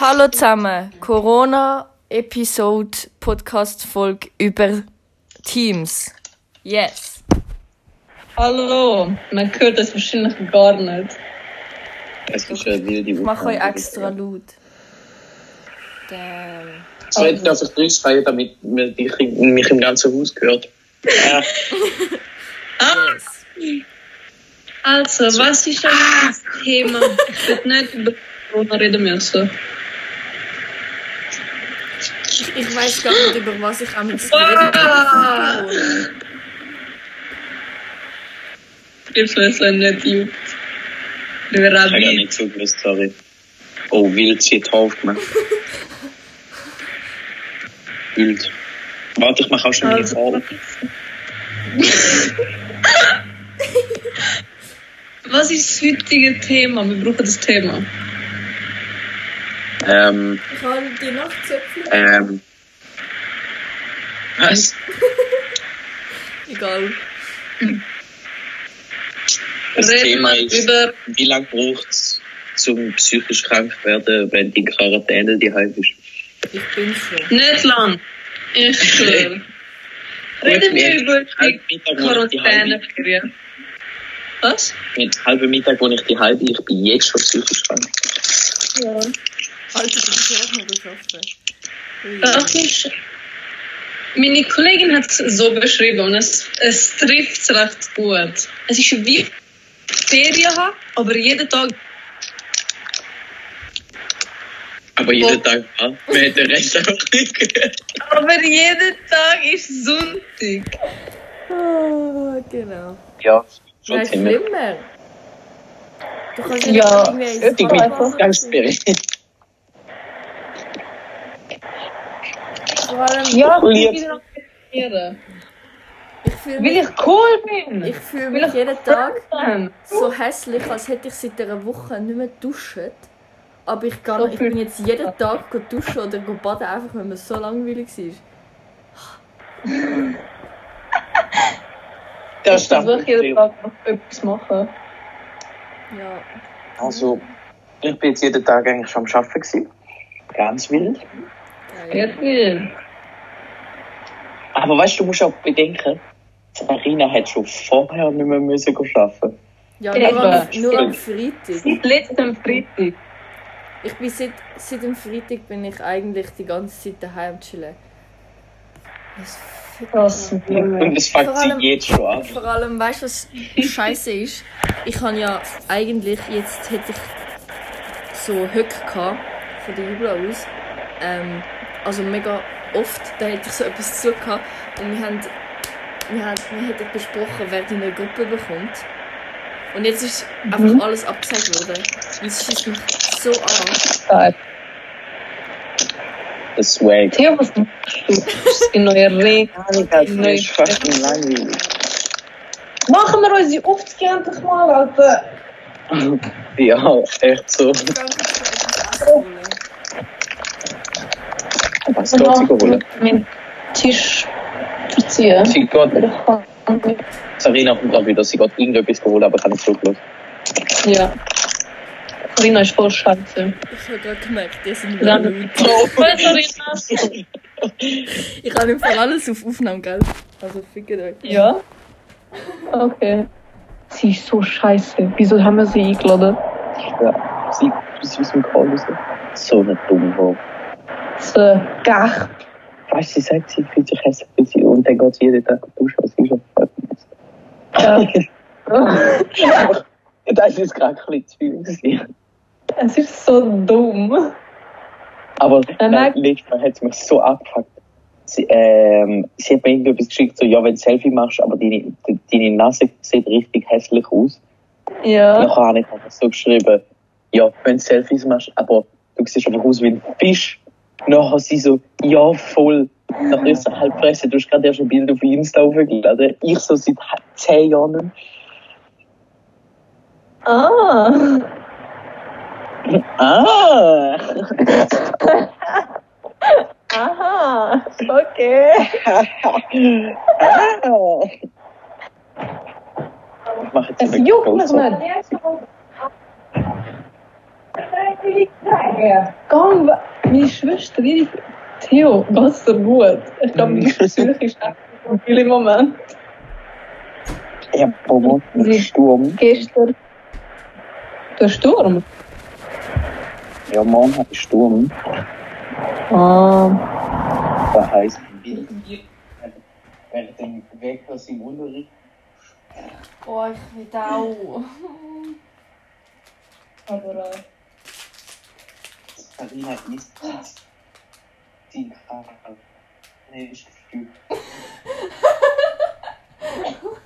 Hallo zusammen. Corona-Episode Podcast-Folge über Teams. Yes. Hallo, man hört das wahrscheinlich gar nicht. Es ist eine wilde Ich mache euch extra laut. Damn. So hätte ich auf Grüß feiern, damit man dich, mich im ganzen Haus gehört. Ja, Yes. Also, was ist denn das Thema? Ich würde nicht über Corona reden müssen. Ich, ich weiß gar nicht, über was ich am Ah! rede. Ich weiß es nicht. Wir ich habe nicht zugewusst, sorry. Oh, wild, sie hat aufgemacht. Wild. Warte, ich mache auch schon meine Also, Frage. was ist das heutige Thema? Wir brauchen das Thema. Ähm, Ich habe die Nachtzöpfchen. ähm. Was? Egal. Das Reden Thema ist, über wie lange braucht es zum psychisch krank werden, wenn die Quarantäne die halb ist? Ich bin schon. nicht lang. Ich schwöre. Reden wir über die halbe, Quarantäneferien. Was? mit halbem Mittag, wo ich die halbe, ich bin jetzt schon psychisch krank. Ja. Alter, du bist auch noch geschaffen. Das ist, meine Kollegin hat es so beschrieben und es, es trifft es recht gut. Es ist wie Ferien haben, aber jeden Tag. Aber jeden Tag, ja, man hat den Rest einfach nicht gehört. Aber jeden Tag ist Sonntag. Ah, genau. Ja, schon Nein, ziemlich. schlimmer. Du kannst Ja, irgendwie bin Fahrrad ganz machen. spirit. Vor allem, Ja, ich will wieder noch trainieren. ich fühle Weil mich, ich cool bin. ich fühle Weil mich ich jeden Tag bin. so hässlich, als hätte ich seit einer Woche nicht mehr duscht. Aber ich, kann, So ich bin jetzt jeden Tag go duschen oder go baden, einfach weil mir so langweilig war. Das Ich versuche jeden Tag noch etwas machen. Ja. Also, ich bin jetzt jeden Tag eigentlich schon am Arbeiten gewesen. Ganz wild. Sehr viel. Aber weißt du, du musst auch bedenken, Sarina hat schon vorher nicht mehr müssen arbeiten. Ja, nur, am, Eben. nur am Freitag. Seit letztem Freitag. Ich bin seit, seit dem Freitag bin ich eigentlich die ganze Zeit daheim chillen. Das mich. Und es fängt allem- jetzt schon an. Vor allem, weißt du, was scheiße ist? Ich habe ja eigentlich, jetzt hätte ich so Höcke gehabt, von der Jubel aus. Ähm, also mega oft, da hätte ich so etwas zu gehabt. Und wir haben, wir haben, wir hätten besprochen, wer die in der Gruppe bekommt. Und jetzt ist einfach alles abgesagt worden. Und es schießt mich so an. Geil. Das Swag. Theo, was machst du? Das sind neue Regeln. Das ist fucking langweilig. Machen wir unsere Aufzüge endlich mal, Alter. Ja, echt so. Geht sie holen? Meinen Tisch verziehen. Sie geht, Sarina kommt gerade wieder, sie geht irgendetwas holen, aber habe nicht zugelassen. Ja. Carina ist voll scheiße. Ich habe gerade gemerkt, die sind laut. Ich habe im Fall alles auf Aufnahme, gell? Also fickt euch. Ja? Okay. Sie ist so scheiße. Wieso haben wir sie eingeladen? Ja, sie, sie ist im Call. So eine dumme So, gach. Weißt du, sie sagt, sie fühlt sich hässlich und dann geht sie jeden Tag duschen, was sie schon Ja. Das ist gerade ein bisschen zu viel es ist so dumm. Aber nein, merkt- letztes Mal hat es mich so abgefuckt. Sie, ähm, sie hat mir irgendetwas geschickt, so, ja, wenn du Selfie machst, aber deine, de- deine Nase sieht richtig hässlich aus. Ja. Nachher habe ich einfach so geschrieben, ja, wenn du Selfies machst, aber du siehst einfach aus wie ein Fisch. Nachher sie so, ja, voll. Nachher ist sie halb fressen, du hast gerade erst ein Bild auf Insta hochgeladen. Ich so seit zehn Jahren nicht. Ah. Ah! Aha. Okay. ah! Ich mache jetzt Es juckt mich nicht. Gang, meine Schwester, ihre Theo, geht's dir gut? Ich glaube, meine Psyche ist echt so viel im Moment. Ja, Wie- Sturm. Gestern. Der Sturm? Ja, morgen hat ich Sturm. Ah. Das heisst, wenn ich den Weg aus dem Unterricht Oh, ich will auch. Aber äh, Karina ist die Karte. Nee, ich